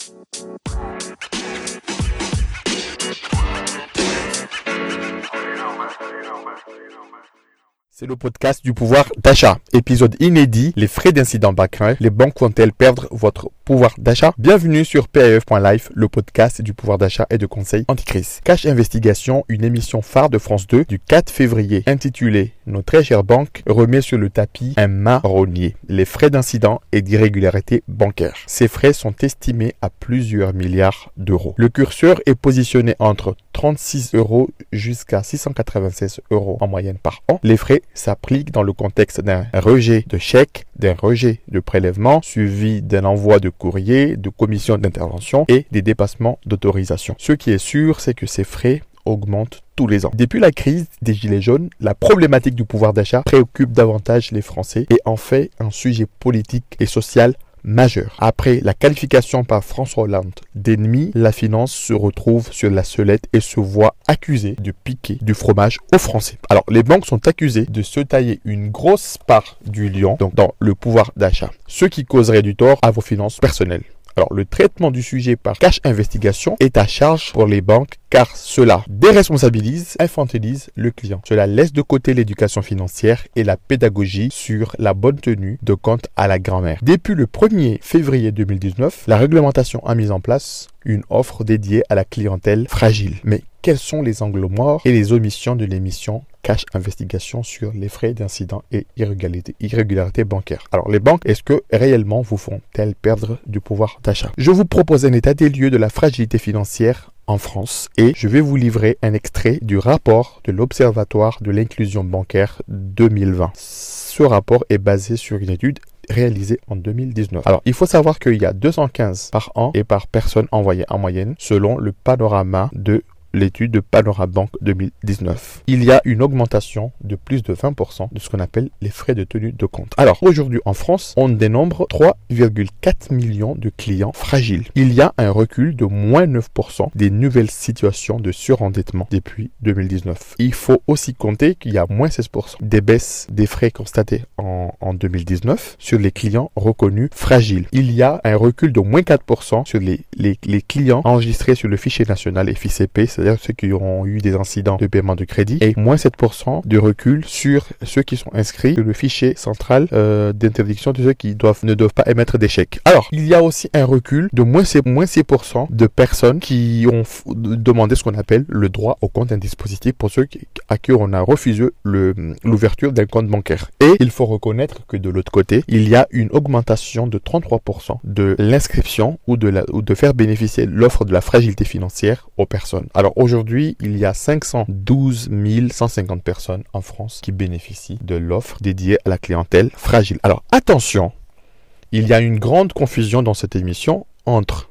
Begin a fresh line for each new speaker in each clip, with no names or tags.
Thank you. C'est le podcast du pouvoir d'achat. Épisode inédit, les frais d'incident bancaire. Les banques vont-elles perdre votre pouvoir d'achat? Bienvenue sur PAF.life, le podcast du pouvoir d'achat et de conseil anti-crise. Cash Investigation, une émission phare de France 2 du 4 février intitulée Nos très chères banques remet sur le tapis un marronnier, les frais d'incident et d'irrégularité bancaire. Ces frais sont estimés à plusieurs milliards d'euros. Le curseur est positionné entre 36 euros jusqu'à 696 euros en moyenne par an. Les frais s'appliquent dans le contexte d'un rejet de chèque, d'un rejet de prélèvement, suivi d'un envoi de courrier, de commission d'intervention et des dépassements d'autorisation. Ce qui est sûr, c'est que ces frais augmentent tous les ans. Depuis la crise des Gilets jaunes, la problématique du pouvoir d'achat préoccupe davantage les Français et en fait un sujet politique et social majeur. Après la qualification par François Hollande d'ennemi, la finance se retrouve sur la sellette et se voit accusée de piquer du fromage aux Français. Alors, les banques sont accusées de se tailler une grosse part du lion donc dans le pouvoir d'achat, ce qui causerait du tort à vos finances personnelles. Alors, le traitement du sujet par cash investigation est à charge pour les banques car cela déresponsabilise, infantilise le client. Cela laisse de côté l'éducation financière et la pédagogie sur la bonne tenue de compte à la grand-mère. Depuis le 1er février 2019, la réglementation a mis en place une offre dédiée à la clientèle fragile. Mais quels sont les angles morts et les omissions de l'émission Cash Investigation sur les frais d'incident et irrégularité, irrégularité bancaire. Alors les banques, est-ce que réellement vous font-elles perdre du pouvoir d'achat? Je vous propose un état des lieux de la fragilité financière en France et je vais vous livrer un extrait du rapport de l'Observatoire de l'inclusion bancaire 2020. Ce rapport est basé sur une étude réalisée en 2019. Alors, il faut savoir qu'il y a 215 par an et par personne envoyée en moyenne selon le panorama de l'étude de Panorabank 2019. Il y a une augmentation de plus de 20% de ce qu'on appelle les frais de tenue de compte. Alors aujourd'hui en France, on dénombre 3,4 millions de clients fragiles. Il y a un recul de moins 9% des nouvelles situations de surendettement depuis 2019. Il faut aussi compter qu'il y a moins 16% des baisses des frais constatés en, en 2019 sur les clients reconnus fragiles. Il y a un recul de moins 4% sur les clients enregistrés sur le fichier national FICP, c'est-à-dire ceux qui ont eu des incidents de paiement de crédit, et moins 7% de recul sur ceux qui sont inscrits sur le fichier central euh, d'interdiction de ceux qui doivent, ne doivent pas émettre des chèques. Alors, il y a aussi un recul de moins 6%, moins 6% de personnes qui ont demandé ce qu'on appelle le droit au compte d'un dispositif pour ceux à qui on a refusé l'ouverture d'un compte bancaire. Et il faut reconnaître que de l'autre côté, il y a une augmentation de 33% de l'inscription ou, de la, ou de faire bénéficier l'offre de la fragilité financière aux personnes. Alors aujourd'hui, il y a 512 150 personnes en France qui bénéficient de l'offre dédiée à la clientèle fragile. Alors attention, il y a une grande confusion dans cette émission entre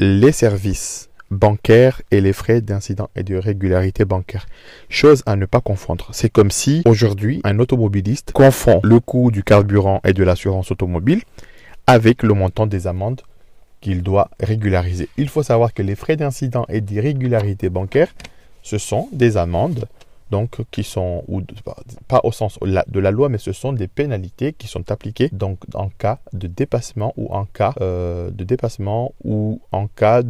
les services bancaires et les frais d'incident et de régularité bancaire. Chose à ne pas confondre. C'est comme si aujourd'hui un automobiliste confond le coût du carburant et de l'assurance automobile avec le montant des amendes qu'il doit régulariser. Il faut savoir que les frais d'incident et d'irrégularité bancaire, ce sont des amendes donc qui sont ou pas au sens de la loi mais ce sont des pénalités qui sont appliquées donc en cas de dépassement ou en cas euh, de dépassement ou en cas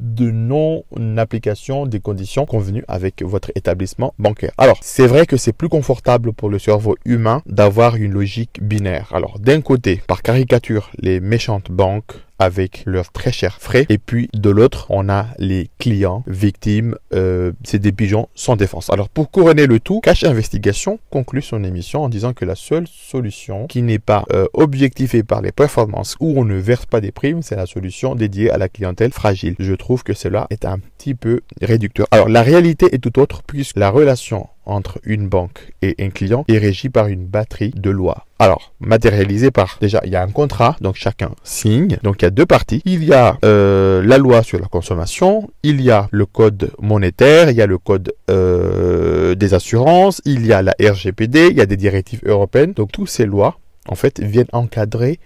de non application des conditions convenues avec votre établissement bancaire. Alors, c'est vrai que c'est plus confortable pour le cerveau humain d'avoir une logique binaire. Alors, d'un côté, par caricature, les méchantes banques avec leurs très chers frais. Et puis de l'autre, on a les clients victimes. Euh, c'est des pigeons sans défense. Alors pour couronner le tout, Cash Investigation conclut son émission en disant que la seule solution qui n'est pas euh, objectivée par les performances où on ne verse pas des primes, c'est la solution dédiée à la clientèle fragile. Que cela est un petit peu réducteur. Alors la réalité est tout autre puisque la relation entre une banque et un client est régi par une batterie de lois. Alors, matérialisé par, déjà, il y a un contrat, donc chacun signe. Donc, il y a deux parties. Il y a euh, la loi sur la consommation, il y a le code monétaire, il y a le code euh, des assurances, il y a la RGPD, il y a des directives européennes. Donc, toutes ces lois, en fait, viennent encadrer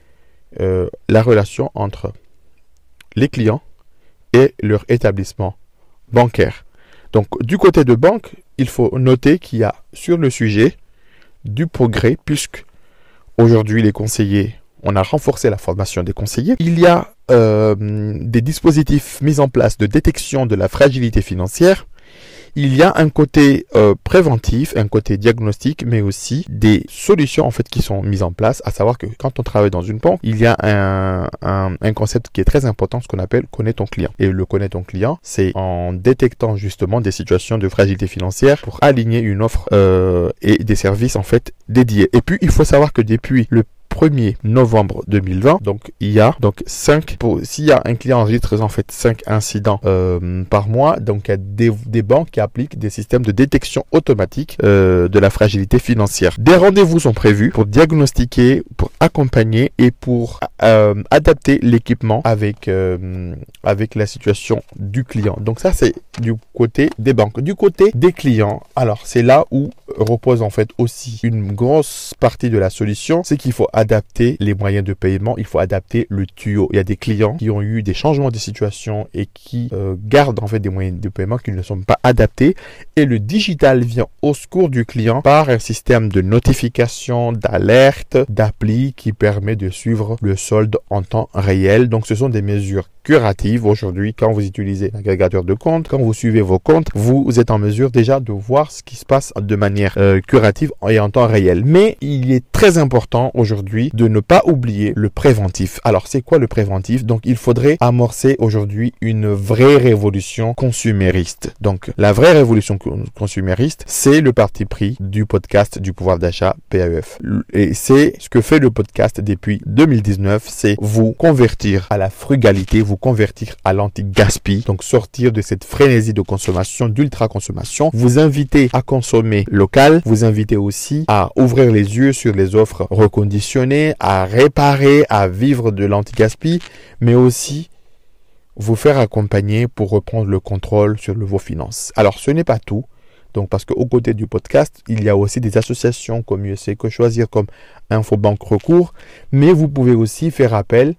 euh, la relation entre les clients et leur établissement bancaire. Donc, du côté de banque, il faut noter qu'il y a sur le sujet du progrès puisque aujourd'hui les conseillers, on a renforcé la formation des conseillers. Il y a euh, des dispositifs mis en place de détection de la fragilité financière, il y a un côté euh, préventif, un côté diagnostique, mais aussi des solutions en fait qui sont mises en place. À savoir que quand on travaille dans une banque, il y a un, concept qui est très important, ce qu'on appelle connaître ton client. Et le connaître ton client, c'est en détectant justement des situations de fragilité financière pour aligner une offre euh, et des services en fait dédiés. Et puis il faut savoir que depuis le 1er novembre 2020. Donc il y a donc 5 pour s'il y a un client enregistre en fait 5 incidents euh, par mois, donc il y a des, banques qui appliquent des systèmes de détection automatique euh, de la fragilité financière. Des rendez-vous sont prévus pour diagnostiquer, pour accompagner et pour euh, adapter l'équipement avec avec la situation du client. Donc ça c'est du côté des banques. Du côté des clients, alors c'est là où repose en fait aussi une grosse partie de la solution, c'est qu'il faut les moyens de paiement, il faut adapter le tuyau. Il y a des clients qui ont eu des changements de situation et qui euh, gardent en fait des moyens de paiement qui ne sont pas adaptés et le digital vient au secours du client par un système de notification, d'alerte, d'appli qui permet de suivre le solde en temps réel. Donc ce sont des mesures curatives aujourd'hui quand vous utilisez l'agrégateur de comptes, quand vous suivez vos comptes, vous êtes en mesure déjà de voir ce qui se passe de manière euh, curative et en temps réel. Mais il est très important aujourd'hui de ne pas oublier le préventif. Alors c'est quoi le préventif? Donc il faudrait amorcer aujourd'hui une vraie révolution consumériste. Donc la vraie révolution consumériste, c'est le parti pris du podcast du pouvoir d'achat PAEF. Et c'est ce que fait le podcast depuis 2019, c'est vous convertir à la frugalité, vous convertir à l'anti-gaspi, donc sortir de cette frénésie de consommation, d'ultra-consommation, vous inviter à consommer local, vous inviter aussi à ouvrir les yeux sur les offres reconditionnées, à réparer, à vivre de l'anti-gaspi, mais aussi vous faire accompagner pour reprendre le contrôle sur vos finances. Alors ce n'est pas tout. Donc, parce qu'au côté du podcast, il y a aussi des associations comme USC que choisir comme Infobank Recours, mais vous pouvez aussi faire appel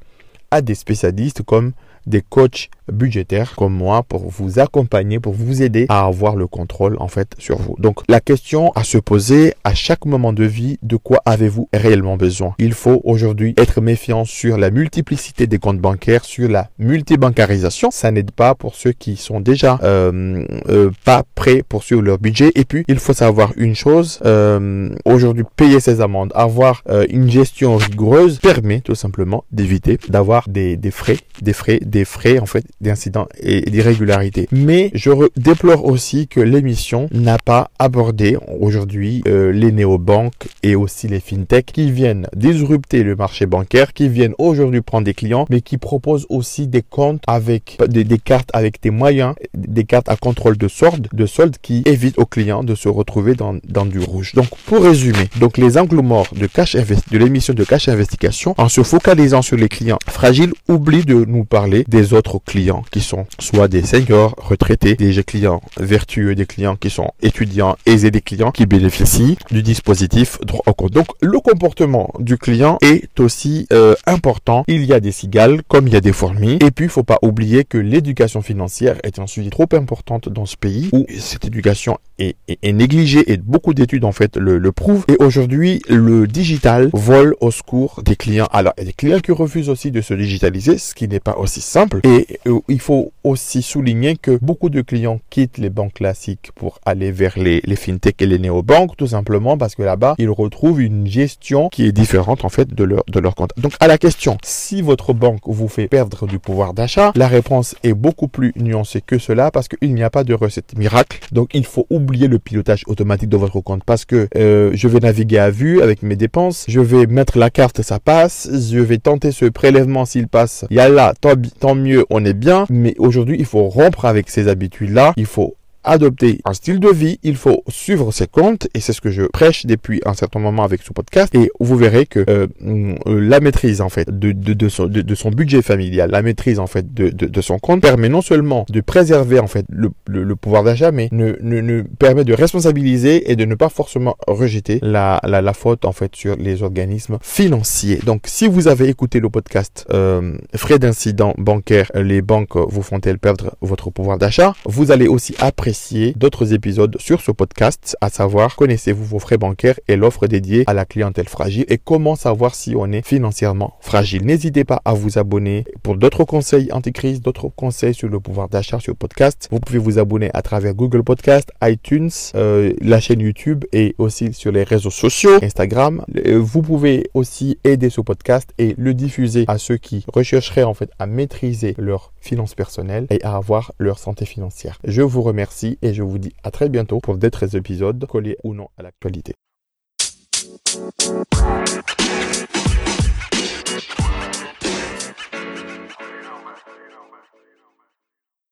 des spécialistes comme des coachs budgétaires comme moi pour vous accompagner, pour vous aider à avoir le contrôle en fait sur vous. Donc la question à se poser à chaque moment de vie, de quoi avez-vous réellement besoin? Il faut aujourd'hui être méfiant sur la multiplicité des comptes bancaires, sur la multibancarisation. Ça n'aide pas pour ceux qui sont déjà euh, euh, pas prêts pour suivre leur budget. Et puis il faut savoir une chose, euh, aujourd'hui payer ses amendes, avoir une gestion rigoureuse permet tout simplement d'éviter d'avoir des, des frais, des frais, des frais en fait d'incidents et d'irrégularités. Mais je déplore aussi que l'émission n'a pas abordé aujourd'hui euh, les néobanques et aussi les fintechs qui viennent disrupter le marché bancaire, qui viennent aujourd'hui prendre des clients, mais qui proposent aussi des comptes avec des, cartes avec des moyens, des cartes à contrôle de solde, de solde qui évitent aux clients de se retrouver dans, dans du rouge. Donc pour résumer, donc les angles morts de cash de l'émission de cash investigation, en se focalisant sur les clients fragiles, oublie de nous parler des autres clients qui sont soit des seniors retraités, des clients vertueux, des clients qui sont étudiants aisés, des clients qui bénéficient du dispositif droit au compte. Donc le comportement du client est aussi euh, important. Il y a des cigales comme il y a des fourmis. Et puis il faut pas oublier que l'éducation financière est un sujet trop importante dans ce pays où cette éducation est, est, négligée et beaucoup d'études en fait le, le prouvent. Et aujourd'hui le digital vole au secours des clients. Alors il y a des clients qui refusent aussi de se digitaliser, ce qui n'est pas aussi simple. Et euh, il faut aussi souligner que beaucoup de clients quittent les banques classiques pour aller vers les, les fintech et les néobanques, tout simplement parce que là-bas, ils retrouvent une gestion qui est différente en fait de leur, de leur compte. Donc à la question, si votre banque vous fait perdre du pouvoir d'achat, la réponse est beaucoup plus nuancée que cela parce qu'il n'y a pas de recette miracle. Donc il faut oublier le pilotage automatique de votre compte parce que euh, je vais naviguer à vue avec mes dépenses, je vais mettre la carte, ça passe, je vais tenter ce prélèvement s'il passe, il y a là, tant, tant mieux, on est bien, mais aujourd'hui, il faut rompre avec ces habitudes-là. Il faut adopter un style de vie, il faut suivre ses comptes et c'est ce que je prêche depuis un certain moment avec ce podcast et vous verrez que euh, euh, la maîtrise en fait de, de, son, de, son budget familial, la maîtrise en fait de, son compte permet non seulement de préserver en fait le, le, pouvoir d'achat mais ne, ne, permet de responsabiliser et de ne pas forcément rejeter la, la, la, faute en fait sur les organismes financiers. Donc si vous avez écouté le podcast euh, frais d'incident bancaire, les banques vous font-elles perdre votre pouvoir d'achat, vous allez aussi apprécier d'autres épisodes sur ce podcast, à savoir connaissez-vous vos frais bancaires et l'offre dédiée à la clientèle fragile et comment savoir si on est financièrement fragile? N'hésitez pas à vous abonner pour d'autres conseils anti-crise, d'autres conseils sur le pouvoir d'achat sur le podcast. Vous pouvez vous abonner à travers Google Podcast, iTunes, euh, la chaîne YouTube et aussi sur les réseaux sociaux, Instagram. Euh, vous pouvez aussi aider ce podcast et le diffuser à ceux qui rechercheraient en fait à maîtriser leurs finances personnelles et à avoir leur santé financière. Je vous remercie et je vous dis à très bientôt pour d'autres épisodes collés ou non à l'actualité.